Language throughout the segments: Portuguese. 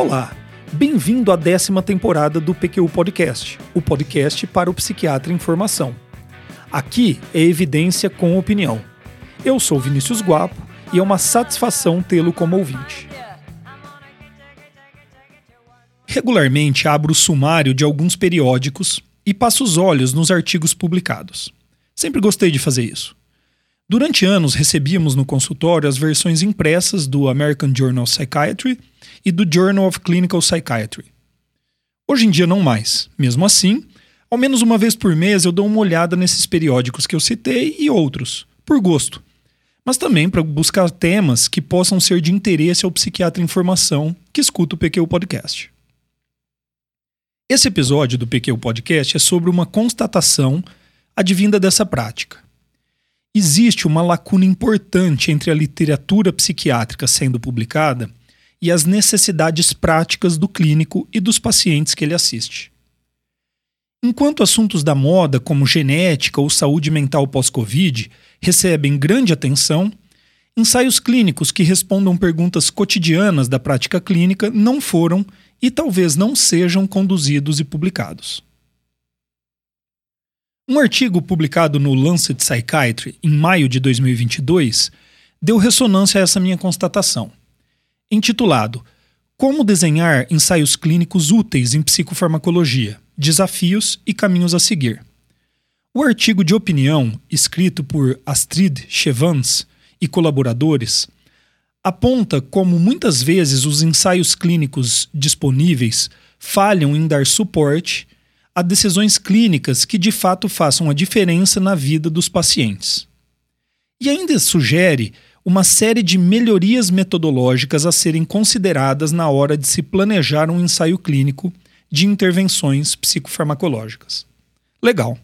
Olá, bem-vindo à décima temporada do PQU Podcast, o podcast para o psiquiatra em formação. Aqui é evidência com opinião. Eu sou Vinícius Guapo e é uma satisfação tê-lo como ouvinte. Regularmente abro o sumário de alguns periódicos e passo os olhos nos artigos publicados. Sempre gostei de fazer isso. Durante anos recebíamos no consultório as versões impressas do American Journal of Psychiatry e do Journal of Clinical Psychiatry. Hoje em dia não mais. Mesmo assim, ao menos uma vez por mês eu dou uma olhada nesses periódicos que eu citei e outros, por gosto. Mas também para buscar temas que possam ser de interesse ao psiquiatra em formação que escuta o PQ Podcast. Esse episódio do PQ Podcast é sobre uma constatação advinda dessa prática Existe uma lacuna importante entre a literatura psiquiátrica sendo publicada e as necessidades práticas do clínico e dos pacientes que ele assiste. Enquanto assuntos da moda, como genética ou saúde mental pós-Covid, recebem grande atenção, ensaios clínicos que respondam perguntas cotidianas da prática clínica não foram e talvez não sejam conduzidos e publicados. Um artigo publicado no Lancet Psychiatry em maio de 2022 deu ressonância a essa minha constatação. Intitulado Como desenhar ensaios clínicos úteis em psicofarmacologia: Desafios e caminhos a seguir. O artigo de opinião, escrito por Astrid Chevans e colaboradores, aponta como muitas vezes os ensaios clínicos disponíveis falham em dar suporte a decisões clínicas que de fato façam a diferença na vida dos pacientes. E ainda sugere uma série de melhorias metodológicas a serem consideradas na hora de se planejar um ensaio clínico de intervenções psicofarmacológicas. Legal.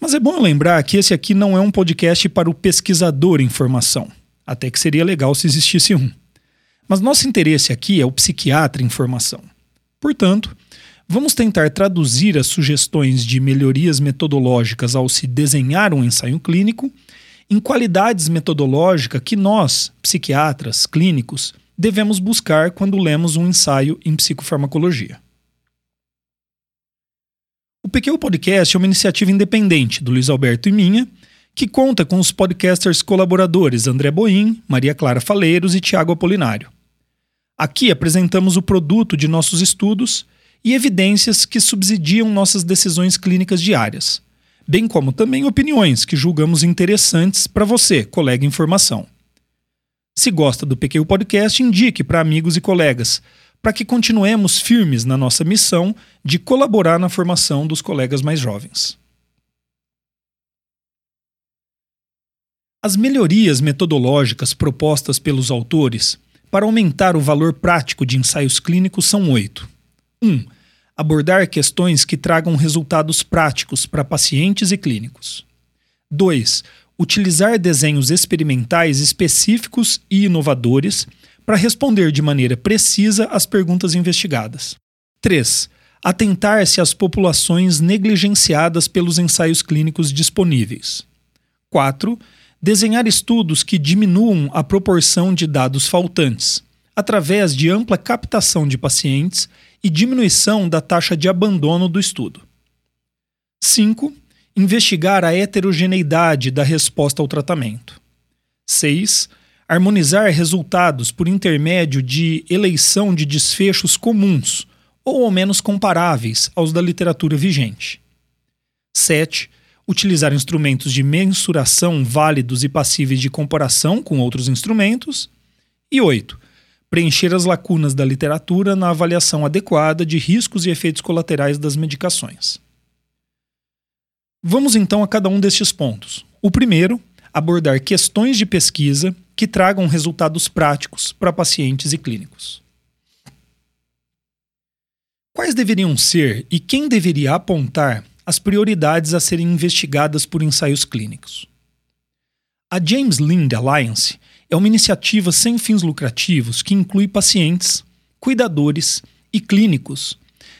Mas é bom lembrar que esse aqui não é um podcast para o pesquisador em formação, até que seria legal se existisse um. Mas nosso interesse aqui é o psiquiatra em formação. Portanto, Vamos tentar traduzir as sugestões de melhorias metodológicas ao se desenhar um ensaio clínico em qualidades metodológicas que nós, psiquiatras, clínicos, devemos buscar quando lemos um ensaio em psicofarmacologia. O PQ Podcast é uma iniciativa independente do Luiz Alberto e minha, que conta com os podcasters colaboradores André Boim, Maria Clara Faleiros e Tiago Apolinário. Aqui apresentamos o produto de nossos estudos e evidências que subsidiam nossas decisões clínicas diárias, bem como também opiniões que julgamos interessantes para você, colega em formação. Se gosta do PQ Podcast, indique para amigos e colegas, para que continuemos firmes na nossa missão de colaborar na formação dos colegas mais jovens. As melhorias metodológicas propostas pelos autores para aumentar o valor prático de ensaios clínicos são oito. 1. Abordar questões que tragam resultados práticos para pacientes e clínicos. 2. Utilizar desenhos experimentais específicos e inovadores para responder de maneira precisa às perguntas investigadas. 3. Atentar-se às populações negligenciadas pelos ensaios clínicos disponíveis. 4. Desenhar estudos que diminuam a proporção de dados faltantes, através de ampla captação de pacientes e diminuição da taxa de abandono do estudo. 5. Investigar a heterogeneidade da resposta ao tratamento. 6. Harmonizar resultados por intermédio de eleição de desfechos comuns ou ao menos comparáveis aos da literatura vigente. 7. Utilizar instrumentos de mensuração válidos e passíveis de comparação com outros instrumentos. E 8 preencher as lacunas da literatura na avaliação adequada de riscos e efeitos colaterais das medicações. Vamos então a cada um destes pontos. O primeiro, abordar questões de pesquisa que tragam resultados práticos para pacientes e clínicos. Quais deveriam ser e quem deveria apontar as prioridades a serem investigadas por ensaios clínicos? A James Lind Alliance é uma iniciativa sem fins lucrativos que inclui pacientes, cuidadores e clínicos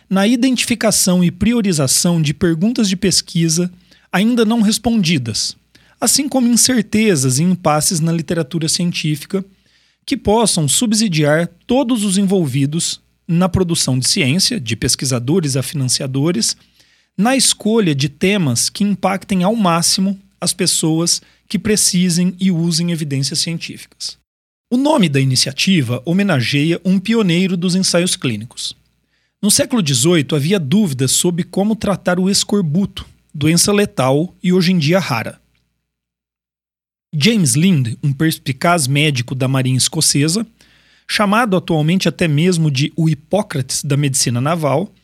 na identificação e priorização de perguntas de pesquisa ainda não respondidas, assim como incertezas e impasses na literatura científica que possam subsidiar todos os envolvidos na produção de ciência, de pesquisadores a financiadores, na escolha de temas que impactem ao máximo as pessoas que precisem e usem evidências científicas. O nome da iniciativa homenageia um pioneiro dos ensaios clínicos. No século XVIII havia dúvidas sobre como tratar o escorbuto, doença letal e hoje em dia rara. James Lind, um perspicaz médico da Marinha Escocesa, chamado atualmente até mesmo de o Hipócrates da medicina naval,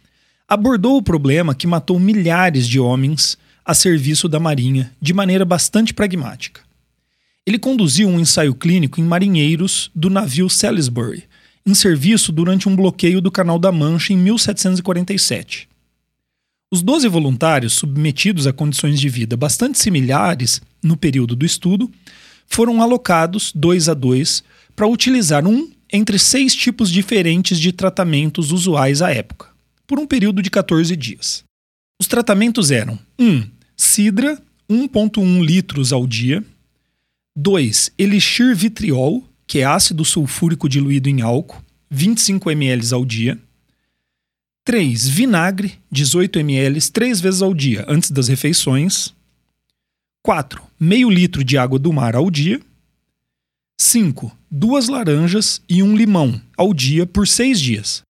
abordou o problema que matou milhares de homens a serviço da Marinha de maneira bastante pragmática. Ele conduziu um ensaio clínico em marinheiros do navio Salisbury, em serviço durante um bloqueio do Canal da Mancha em 1747. Os 12 voluntários, submetidos a condições de vida bastante similares no período do estudo, foram alocados, dois a dois, para utilizar um entre seis tipos diferentes de tratamentos usuais à época, por um período de 14 dias. Os tratamentos eram 1. Um, Sidra, 1,1 litros ao dia. 2. Elixir vitriol, que é ácido sulfúrico diluído em álcool, 25 ml ao dia. 3. Vinagre, 18 ml, três vezes ao dia, antes das refeições. 4. Meio litro de água do mar ao dia. 5. Duas laranjas e um limão ao dia por seis dias,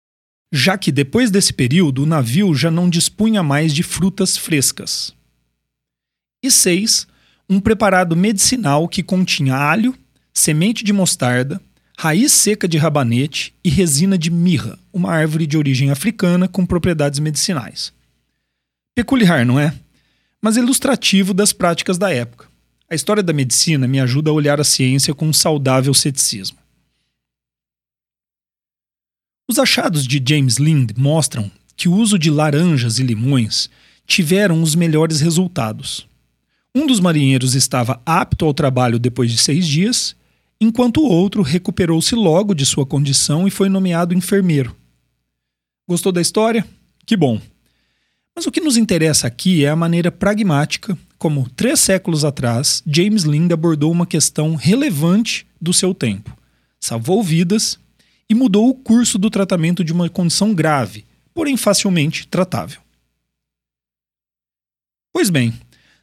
já que depois desse período o navio já não dispunha mais de frutas frescas. E 6. Um preparado medicinal que continha alho, semente de mostarda, raiz seca de rabanete e resina de mirra, uma árvore de origem africana com propriedades medicinais. Peculiar, não é? Mas ilustrativo das práticas da época. A história da medicina me ajuda a olhar a ciência com um saudável ceticismo. Os achados de James Lind mostram que o uso de laranjas e limões tiveram os melhores resultados. Um dos marinheiros estava apto ao trabalho depois de seis dias, enquanto o outro recuperou-se logo de sua condição e foi nomeado enfermeiro. Gostou da história? Que bom! Mas o que nos interessa aqui é a maneira pragmática como, três séculos atrás, James Lind abordou uma questão relevante do seu tempo, salvou vidas e mudou o curso do tratamento de uma condição grave, porém facilmente tratável. Pois bem,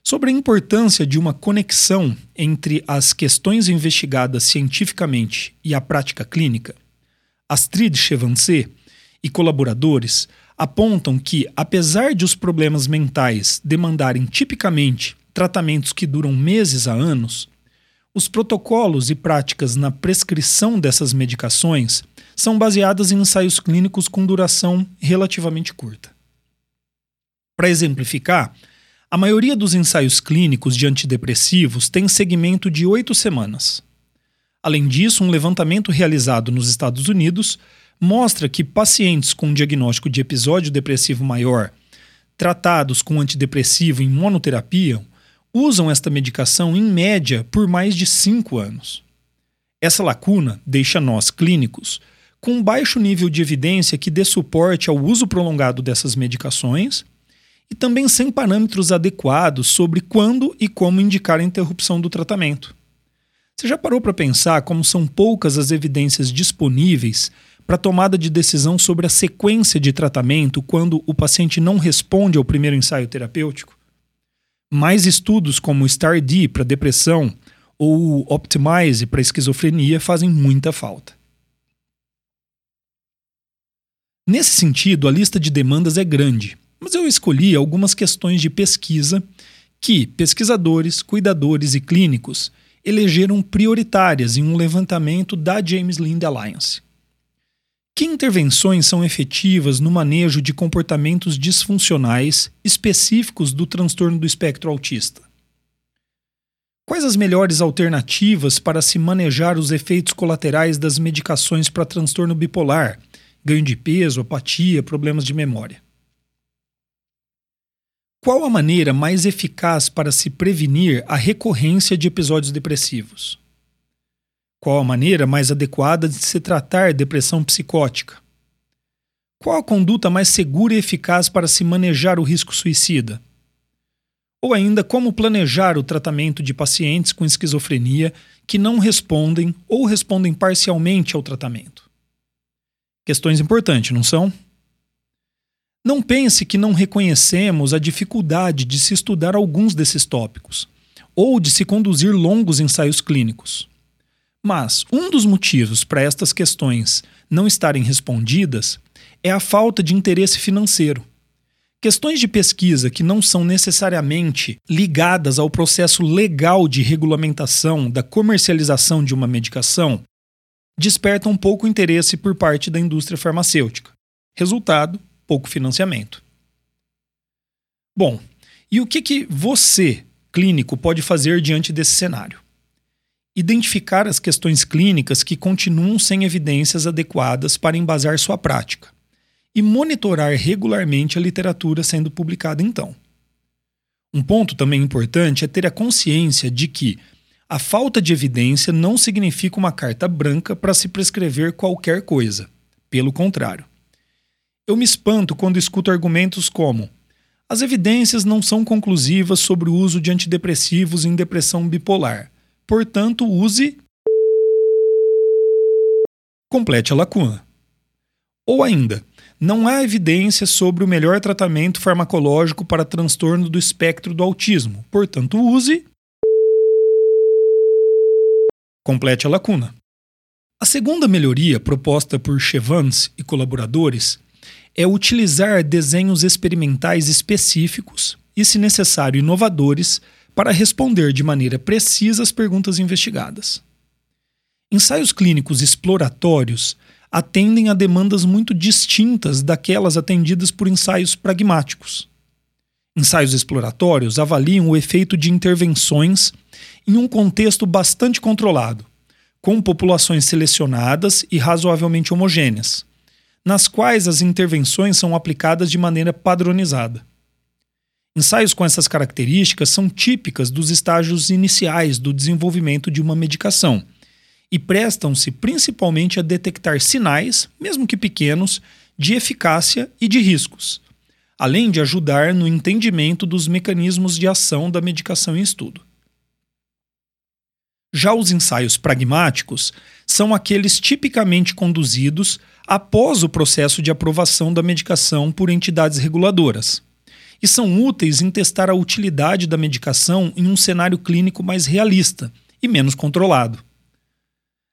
sobre a importância de uma conexão entre as questões investigadas cientificamente e a prática clínica, Astrid Chevancé e colaboradores apontam que, apesar de os problemas mentais demandarem tipicamente tratamentos que duram meses a anos, os protocolos e práticas na prescrição dessas medicações são baseadas em ensaios clínicos com duração relativamente curta. Para exemplificar, a maioria dos ensaios clínicos de antidepressivos tem segmento de oito semanas. Além disso, um levantamento realizado nos Estados Unidos mostra que pacientes com diagnóstico de episódio depressivo maior, tratados com antidepressivo em monoterapia, usam esta medicação em média por mais de cinco anos. Essa lacuna deixa nós, clínicos, com baixo nível de evidência que dê suporte ao uso prolongado dessas medicações e também sem parâmetros adequados sobre quando e como indicar a interrupção do tratamento. Você já parou para pensar como são poucas as evidências disponíveis para tomada de decisão sobre a sequência de tratamento quando o paciente não responde ao primeiro ensaio terapêutico? Mais estudos como o STAR-D para depressão ou o Optimize para esquizofrenia fazem muita falta. Nesse sentido, a lista de demandas é grande mas eu escolhi algumas questões de pesquisa que pesquisadores, cuidadores e clínicos elegeram prioritárias em um levantamento da James Lind Alliance. Que intervenções são efetivas no manejo de comportamentos disfuncionais específicos do transtorno do espectro autista? Quais as melhores alternativas para se manejar os efeitos colaterais das medicações para transtorno bipolar, ganho de peso, apatia, problemas de memória? Qual a maneira mais eficaz para se prevenir a recorrência de episódios depressivos? Qual a maneira mais adequada de se tratar depressão psicótica? Qual a conduta mais segura e eficaz para se manejar o risco suicida? Ou ainda, como planejar o tratamento de pacientes com esquizofrenia que não respondem ou respondem parcialmente ao tratamento. Questões importantes, não são? Não pense que não reconhecemos a dificuldade de se estudar alguns desses tópicos ou de se conduzir longos ensaios clínicos. Mas um dos motivos para estas questões não estarem respondidas é a falta de interesse financeiro. Questões de pesquisa que não são necessariamente ligadas ao processo legal de regulamentação da comercialização de uma medicação despertam pouco interesse por parte da indústria farmacêutica. Resultado: pouco financiamento. Bom, e o que, que você, clínico, pode fazer diante desse cenário? Identificar as questões clínicas que continuam sem evidências adequadas para embasar sua prática e monitorar regularmente a literatura sendo publicada então. Um ponto também importante é ter a consciência de que a falta de evidência não significa uma carta branca para se prescrever qualquer coisa. Pelo contrário. Eu me espanto quando escuto argumentos como: as evidências não são conclusivas sobre o uso de antidepressivos em depressão bipolar, portanto, use. Complete a lacuna. Ou ainda, não há evidência sobre o melhor tratamento farmacológico para transtorno do espectro do autismo, portanto, use. Complete a lacuna. A segunda melhoria proposta por Chevans e colaboradores é utilizar desenhos experimentais específicos e, se necessário, inovadores para responder de maneira precisa às perguntas investigadas. Ensaios clínicos exploratórios atendem a demandas muito distintas daquelas atendidas por ensaios pragmáticos. Ensaios exploratórios avaliam o efeito de intervenções em um contexto bastante controlado, com populações selecionadas e razoavelmente homogêneas, nas quais as intervenções são aplicadas de maneira padronizada. Ensaios com essas características são típicas dos estágios iniciais do desenvolvimento de uma medicação e prestam-se principalmente a detectar sinais, mesmo que pequenos, de eficácia e de riscos, além de ajudar no entendimento dos mecanismos de ação da medicação em estudo. Já os ensaios pragmáticos são aqueles tipicamente conduzidos após o processo de aprovação da medicação por entidades reguladoras e são úteis em testar a utilidade da medicação em um cenário clínico mais realista e menos controlado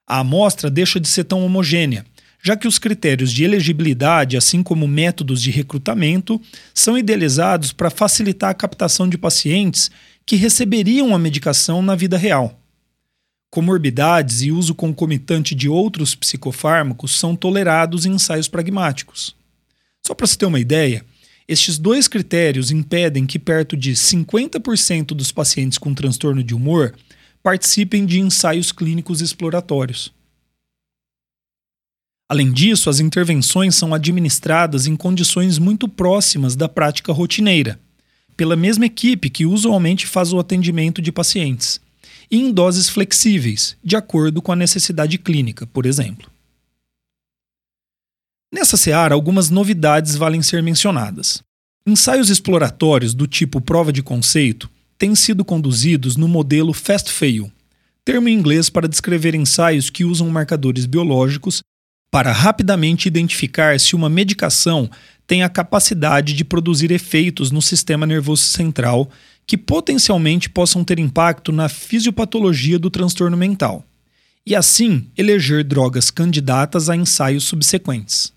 a amostra deixa de ser tão homogênea, já que os critérios de elegibilidade, assim como métodos de recrutamento, são idealizados para facilitar a captação de pacientes que receberiam a medicação na vida real. Comorbidades e uso concomitante de outros psicofármacos são tolerados em ensaios pragmáticos. Só para se ter uma ideia, estes dois critérios impedem que perto de 50% dos pacientes com transtorno de humor participem de ensaios clínicos exploratórios. Além disso, as intervenções são administradas em condições muito próximas da prática rotineira, pela mesma equipe que usualmente faz o atendimento de pacientes, e em doses flexíveis, de acordo com a necessidade clínica, por exemplo. Nessa seara, algumas novidades valem ser mencionadas. Ensaios exploratórios do tipo prova de conceito têm sido conduzidos no modelo Fast Fail, termo em inglês para descrever ensaios que usam marcadores biológicos para rapidamente identificar se uma medicação tem a capacidade de produzir efeitos no sistema nervoso central que potencialmente possam ter impacto na fisiopatologia do transtorno mental, e assim eleger drogas candidatas a ensaios subsequentes.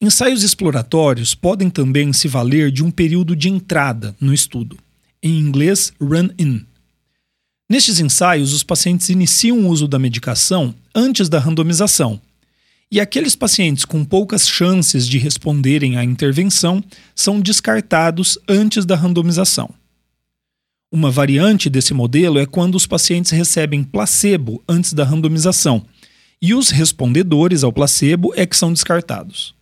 Ensaios exploratórios podem também se valer de um período de entrada no estudo em inglês run-in. Nestes ensaios, os pacientes iniciam o uso da medicação antes da randomização, e aqueles pacientes com poucas chances de responderem à intervenção são descartados antes da randomização. Uma variante desse modelo é quando os pacientes recebem placebo antes da randomização, e os respondedores ao placebo é que são descartados.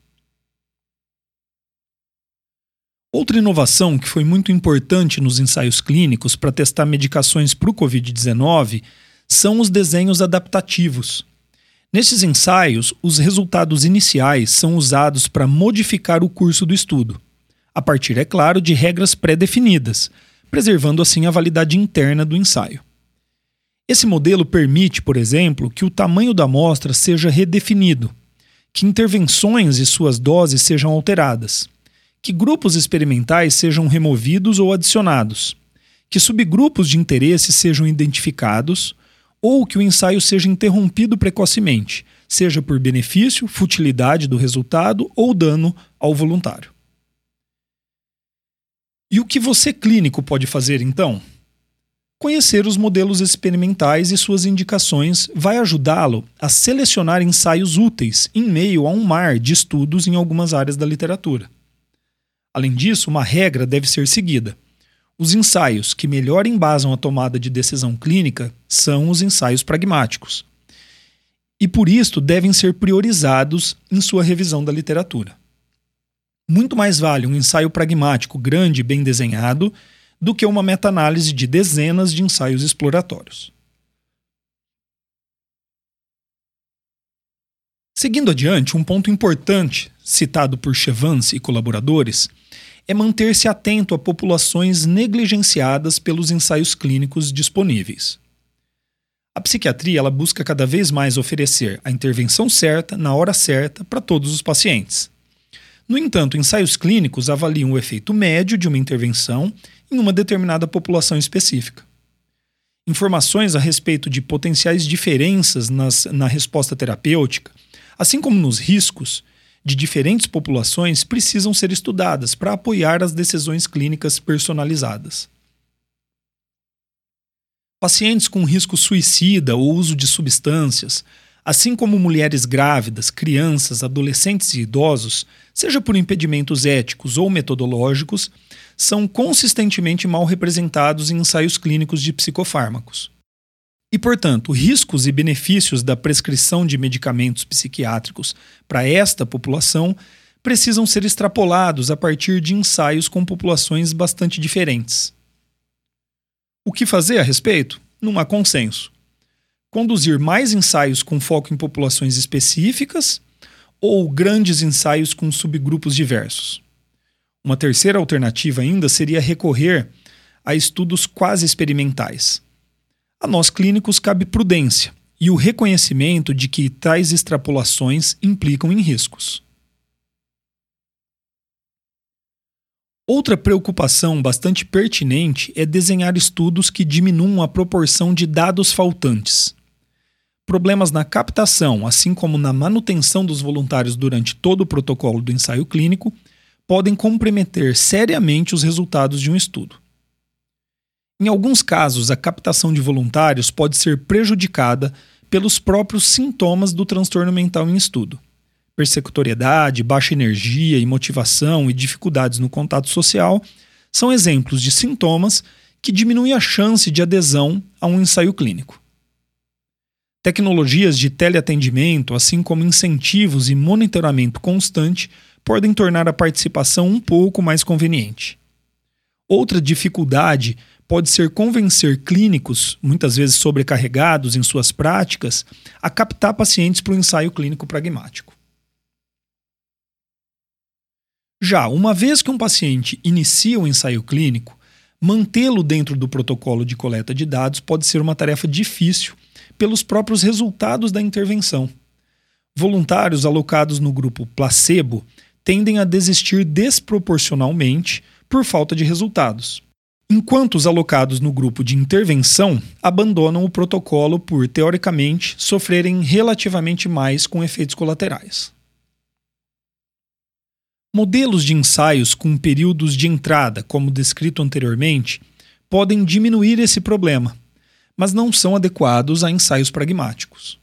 Outra inovação que foi muito importante nos ensaios clínicos para testar medicações para o Covid-19 são os desenhos adaptativos. Nesses ensaios, os resultados iniciais são usados para modificar o curso do estudo, a partir, é claro, de regras pré-definidas, preservando assim a validade interna do ensaio. Esse modelo permite, por exemplo, que o tamanho da amostra seja redefinido, que intervenções e suas doses sejam alteradas, que grupos experimentais sejam removidos ou adicionados, que subgrupos de interesse sejam identificados ou que o ensaio seja interrompido precocemente, seja por benefício, futilidade do resultado ou dano ao voluntário. E o que você clínico pode fazer então? Conhecer os modelos experimentais e suas indicações vai ajudá-lo a selecionar ensaios úteis em meio a um mar de estudos em algumas áreas da literatura. Além disso, uma regra deve ser seguida. Os ensaios que melhor embasam a tomada de decisão clínica são os ensaios pragmáticos. E por isto devem ser priorizados em sua revisão da literatura. Muito mais vale um ensaio pragmático grande e bem desenhado do que uma meta-análise de dezenas de ensaios exploratórios. Seguindo adiante, um ponto importante, citado por Chevance e colaboradores, é manter-se atento a populações negligenciadas pelos ensaios clínicos disponíveis. A psiquiatria ela busca cada vez mais oferecer a intervenção certa, na hora certa, para todos os pacientes. No entanto, ensaios clínicos avaliam o efeito médio de uma intervenção em uma determinada população específica. Informações a respeito de potenciais diferenças nas, na resposta terapêutica, assim como nos riscos de diferentes populações, precisam ser estudadas para apoiar as decisões clínicas personalizadas. Pacientes com risco suicida ou uso de substâncias, assim como mulheres grávidas, crianças, adolescentes e idosos, seja por impedimentos éticos ou metodológicos, são consistentemente mal representados em ensaios clínicos de psicofármacos. E, portanto, riscos e benefícios da prescrição de medicamentos psiquiátricos para esta população precisam ser extrapolados a partir de ensaios com populações bastante diferentes. O que fazer a respeito? Não há consenso conduzir mais ensaios com foco em populações específicas ou grandes ensaios com subgrupos diversos. Uma terceira alternativa ainda seria recorrer a estudos quase experimentais. A nós clínicos cabe prudência e o reconhecimento de que tais extrapolações implicam em riscos. Outra preocupação bastante pertinente é desenhar estudos que diminuam a proporção de dados faltantes. Problemas na captação, assim como na manutenção dos voluntários durante todo o protocolo do ensaio clínico, podem comprometer seriamente os resultados de um estudo. Em alguns casos, a captação de voluntários pode ser prejudicada pelos próprios sintomas do transtorno mental em estudo. Persecutoriedade, baixa energia e motivação e dificuldades no contato social são exemplos de sintomas que diminuem a chance de adesão a um ensaio clínico. Tecnologias de teleatendimento, assim como incentivos e monitoramento constante, podem tornar a participação um pouco mais conveniente. Outra dificuldade pode ser convencer clínicos, muitas vezes sobrecarregados em suas práticas, a captar pacientes para o ensaio clínico pragmático. Já uma vez que um paciente inicia o ensaio clínico, mantê-lo dentro do protocolo de coleta de dados pode ser uma tarefa difícil pelos próprios resultados da intervenção. Voluntários alocados no grupo placebo tendem a desistir desproporcionalmente por falta de resultados, enquanto os alocados no grupo de intervenção abandonam o protocolo por, teoricamente, sofrerem relativamente mais com efeitos colaterais. Modelos de ensaios com períodos de entrada, como descrito anteriormente, podem diminuir esse problema, mas não são adequados a ensaios pragmáticos.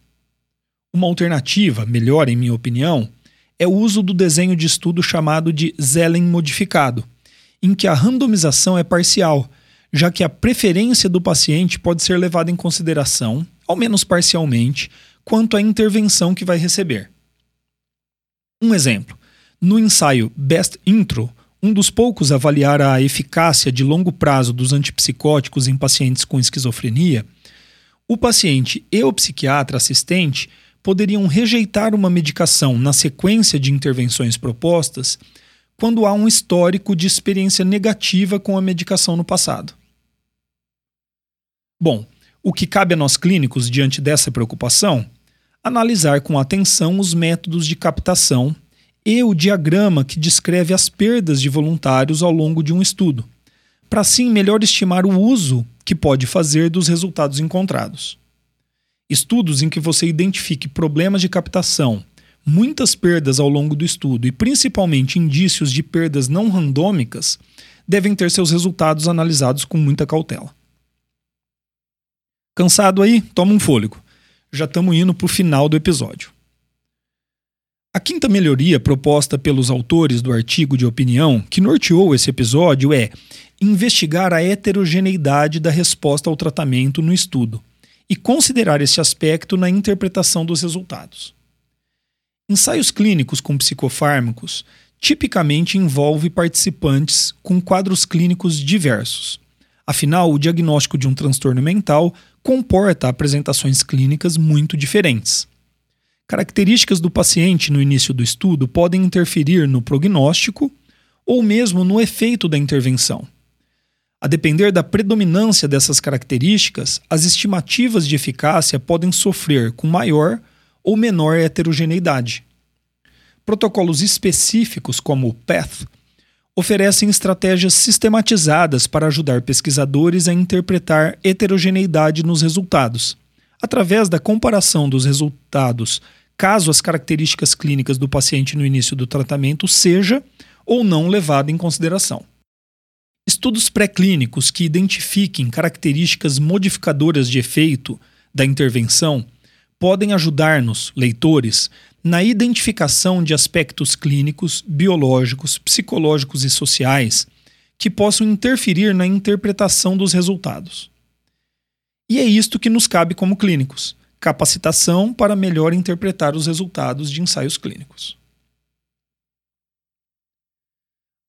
Uma alternativa, melhor em minha opinião, é o uso do desenho de estudo chamado de Zellen modificado, em que a randomização é parcial, já que a preferência do paciente pode ser levada em consideração, ao menos parcialmente, quanto à intervenção que vai receber. Um exemplo: no ensaio Best Intro, um dos poucos a avaliar a eficácia de longo prazo dos antipsicóticos em pacientes com esquizofrenia, o paciente e o psiquiatra assistente poderiam rejeitar uma medicação na sequência de intervenções propostas quando há um histórico de experiência negativa com a medicação no passado. Bom, o que cabe a nós clínicos diante dessa preocupação? Analisar com atenção os métodos de captação e o diagrama que descreve as perdas de voluntários ao longo de um estudo, para assim melhor estimar o uso que pode fazer dos resultados encontrados. Estudos em que você identifique problemas de captação, muitas perdas ao longo do estudo e principalmente indícios de perdas não randômicas devem ter seus resultados analisados com muita cautela. Cansado aí? Toma um fôlego. Já estamos indo para o final do episódio. A quinta melhoria proposta pelos autores do artigo de opinião que norteou esse episódio é investigar a heterogeneidade da resposta ao tratamento no estudo e considerar esse aspecto na interpretação dos resultados. Ensaios clínicos com psicofármacos tipicamente envolve participantes com quadros clínicos diversos. Afinal, o diagnóstico de um transtorno mental comporta apresentações clínicas muito diferentes. Características do paciente no início do estudo podem interferir no prognóstico ou mesmo no efeito da intervenção. A depender da predominância dessas características, as estimativas de eficácia podem sofrer com maior ou menor heterogeneidade. Protocolos específicos, como o PATH, oferecem estratégias sistematizadas para ajudar pesquisadores a interpretar heterogeneidade nos resultados, através da comparação dos resultados, caso as características clínicas do paciente no início do tratamento seja ou não levada em consideração. Estudos pré-clínicos que identifiquem características modificadoras de efeito da intervenção podem ajudar-nos, leitores, na identificação de aspectos clínicos, biológicos, psicológicos e sociais que possam interferir na interpretação dos resultados. E é isto que nos cabe como clínicos: capacitação para melhor interpretar os resultados de ensaios clínicos.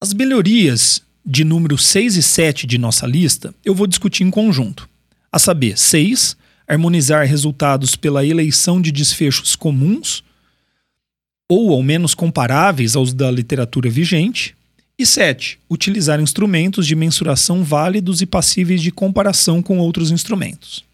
As melhorias de número 6 e 7 de nossa lista eu vou discutir em conjunto. A saber, 6, harmonizar resultados pela eleição de desfechos comuns ou ao menos comparáveis aos da literatura vigente. E 7. Utilizar instrumentos de mensuração válidos e passíveis de comparação com outros instrumentos.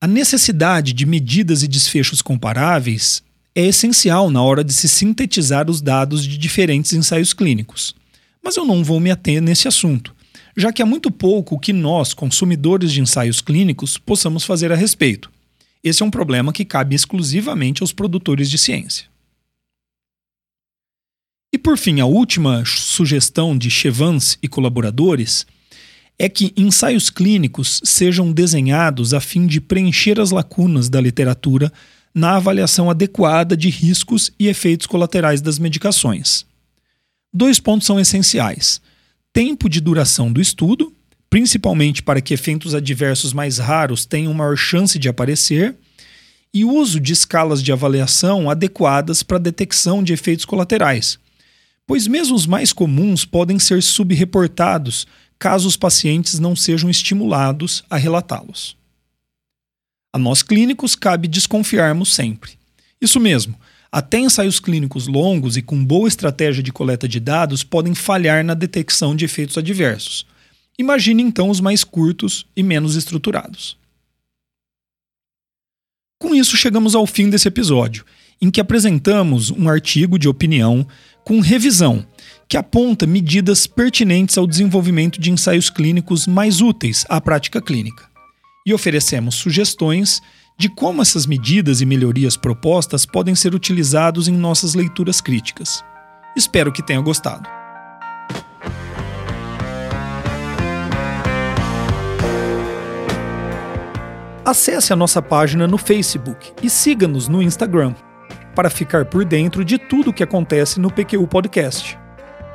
A necessidade de medidas e desfechos comparáveis é essencial na hora de se sintetizar os dados de diferentes ensaios clínicos. Mas eu não vou me ater nesse assunto, já que há muito pouco que nós, consumidores de ensaios clínicos, possamos fazer a respeito. Esse é um problema que cabe exclusivamente aos produtores de ciência. E por fim, a última sugestão de Chevans e colaboradores é que ensaios clínicos sejam desenhados a fim de preencher as lacunas da literatura na avaliação adequada de riscos e efeitos colaterais das medicações. Dois pontos são essenciais: tempo de duração do estudo, principalmente para que efeitos adversos mais raros tenham maior chance de aparecer, e uso de escalas de avaliação adequadas para detecção de efeitos colaterais pois mesmo os mais comuns podem ser subreportados caso os pacientes não sejam estimulados a relatá-los. A nós clínicos cabe desconfiarmos sempre. Isso mesmo, até ensaios clínicos longos e com boa estratégia de coleta de dados podem falhar na detecção de efeitos adversos. Imagine então os mais curtos e menos estruturados. Com isso, chegamos ao fim desse episódio, em que apresentamos um artigo de opinião com revisão, que aponta medidas pertinentes ao desenvolvimento de ensaios clínicos mais úteis à prática clínica. E oferecemos sugestões de como essas medidas e melhorias propostas podem ser utilizados em nossas leituras críticas. Espero que tenha gostado. Acesse a nossa página no Facebook e siga-nos no Instagram para ficar por dentro de tudo o que acontece no PQU Podcast.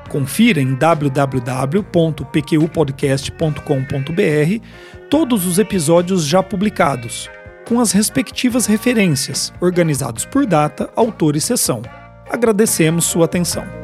Confira em www.pqpodcast.com.br todos os episódios já publicados, com as respectivas referências, organizados por data, autor e sessão. Agradecemos sua atenção.